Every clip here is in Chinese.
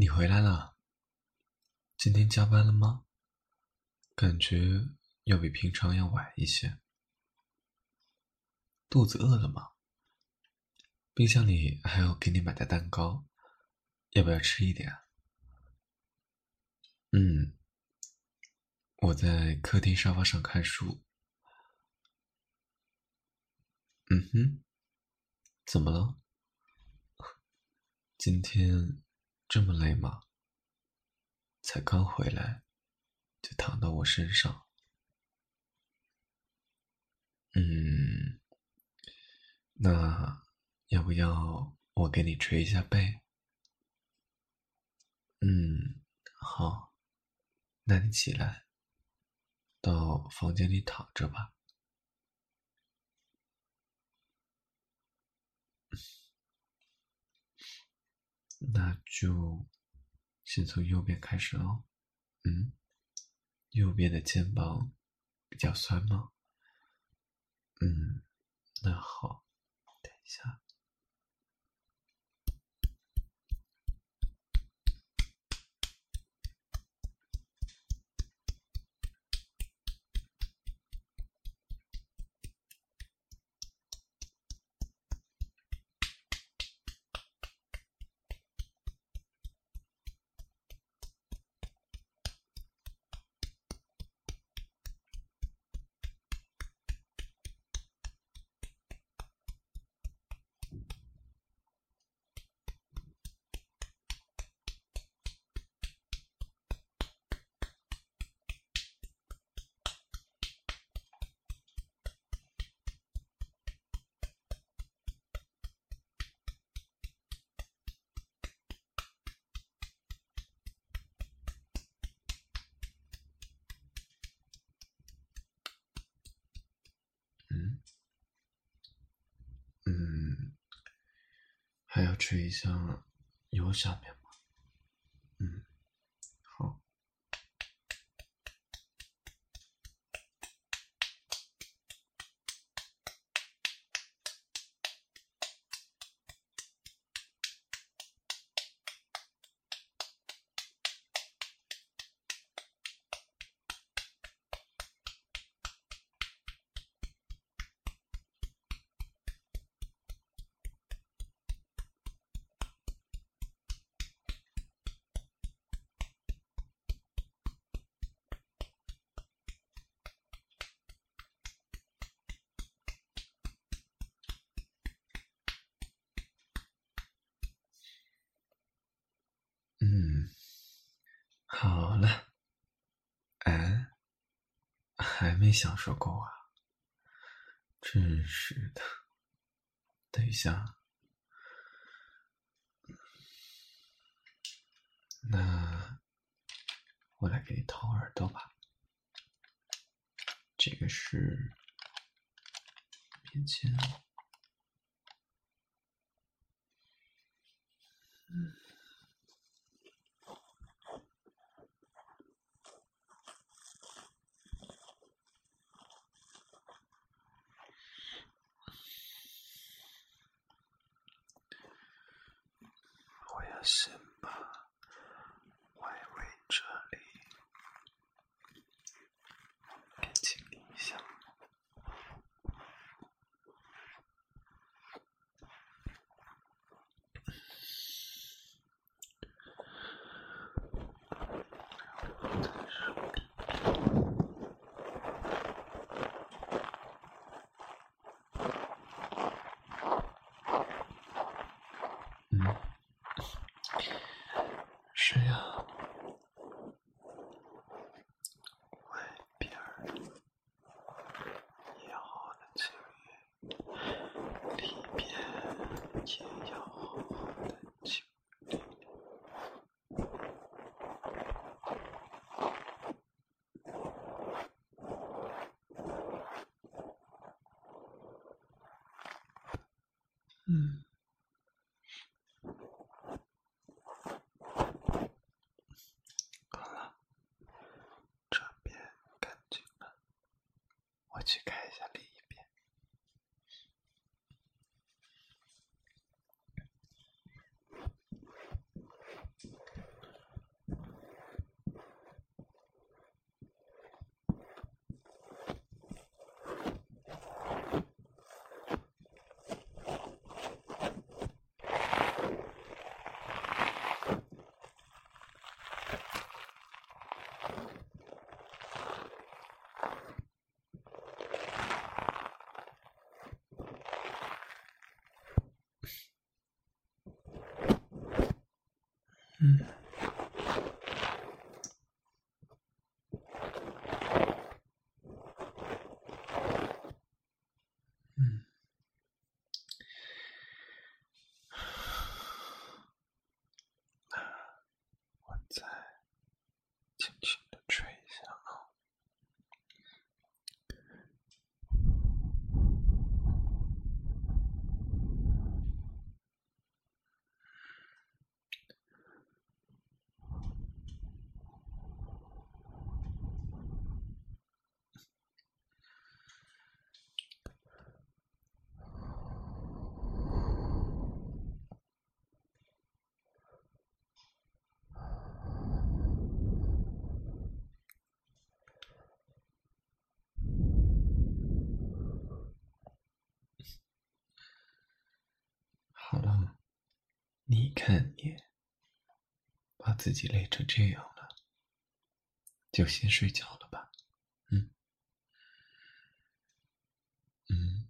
你回来了。今天加班了吗？感觉要比平常要晚一些。肚子饿了吗？冰箱里还有给你买的蛋糕，要不要吃一点？嗯，我在客厅沙发上看书。嗯哼，怎么了？今天这么累吗？才刚回来，就躺到我身上。嗯，那要不要我给你捶一下背？嗯，好，那你起来，到房间里躺着吧。那就先从右边开始喽。嗯，右边的肩膀比较酸吗？嗯，那好，等一下。还要吹一下油下面吗？嗯，好。嗯，好了。哎，还没享受够啊！真是的。等一下，那我来给你掏耳朵吧。这个是面前，嗯。我要先把外围这里给清理一下。嗯，是呀，外边也要好好的清理，里边也要好好的清理。嗯。嗯，嗯，我再进去你看你，把自己累成这样了，就先睡觉了吧。嗯，嗯，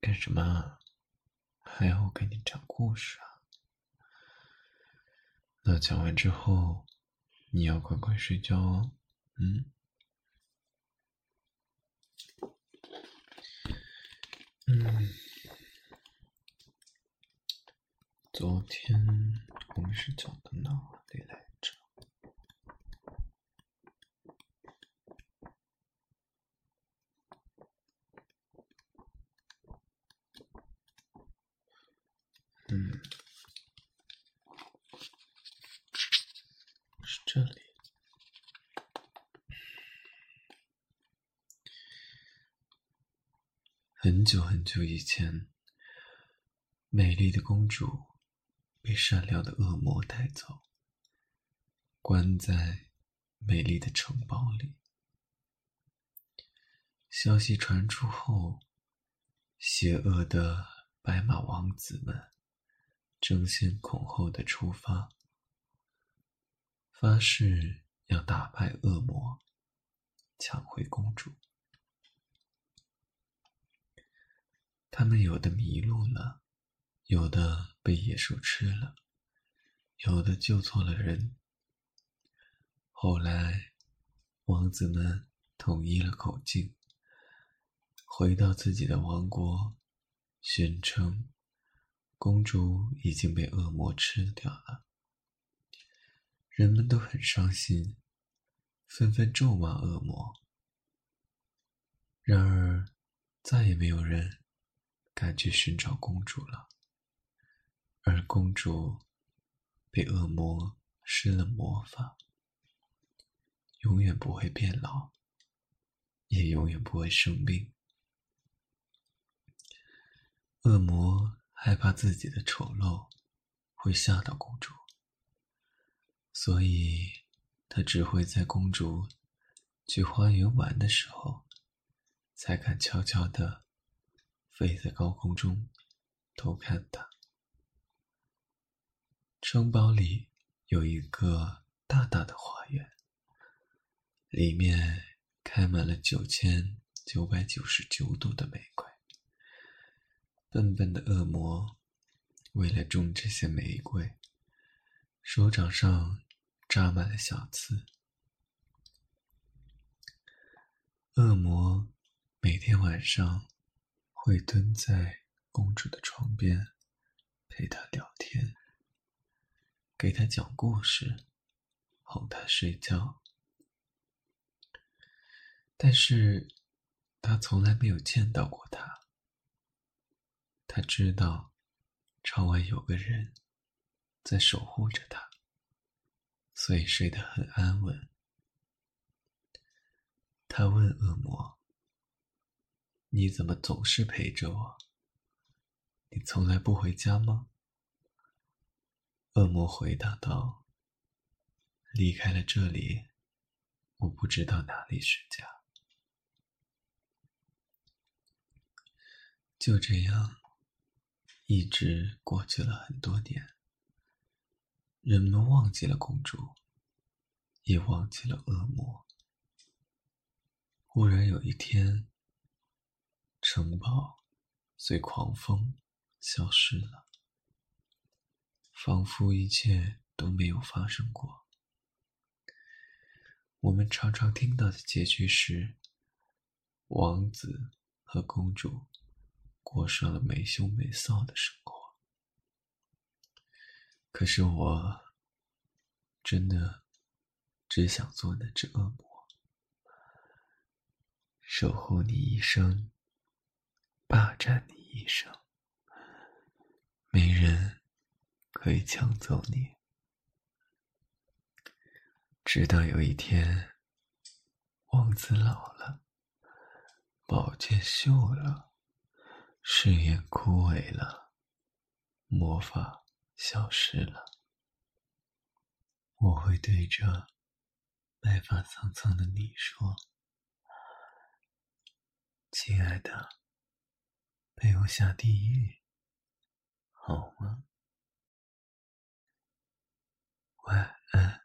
干什么？还要我给你讲故事啊？那讲完之后，你要乖乖睡觉哦。嗯，嗯。昨天我们是讲的哪里来着？嗯，是这里。很久很久以前，美丽的公主。被善良的恶魔带走，关在美丽的城堡里。消息传出后，邪恶的白马王子们争先恐后的出发，发誓要打败恶魔，抢回公主。他们有的迷路了。有的被野兽吃了，有的救错了人。后来，王子们统一了口径，回到自己的王国，宣称公主已经被恶魔吃掉了。人们都很伤心，纷纷咒骂恶魔。然而，再也没有人敢去寻找公主了。而公主被恶魔施了魔法，永远不会变老，也永远不会生病。恶魔害怕自己的丑陋会吓到公主，所以他只会在公主去花园玩的时候，才敢悄悄地飞在高空中偷看她。城堡里有一个大大的花园，里面开满了九千九百九十九朵的玫瑰。笨笨的恶魔为了种这些玫瑰，手掌上扎满了小刺。恶魔每天晚上会蹲在公主的床边，陪她聊天。给他讲故事，哄他睡觉，但是他从来没有见到过他。他知道窗外有个人在守护着他，所以睡得很安稳。他问恶魔：“你怎么总是陪着我？你从来不回家吗？”恶魔回答道：“离开了这里，我不知道哪里是家。”就这样，一直过去了很多年。人们忘记了公主，也忘记了恶魔。忽然有一天，城堡随狂风消失了。仿佛一切都没有发生过。我们常常听到的结局是，王子和公主过上了没羞没臊的生活。可是我真的只想做那只恶魔，守护你一生，霸占你一生，没人可以抢走你。直到有一天，王子老了，宝剑锈了，誓言枯萎了，魔法消失了，我会对着白发苍苍的你说：“亲爱的，陪我下地狱，好吗？”晚安。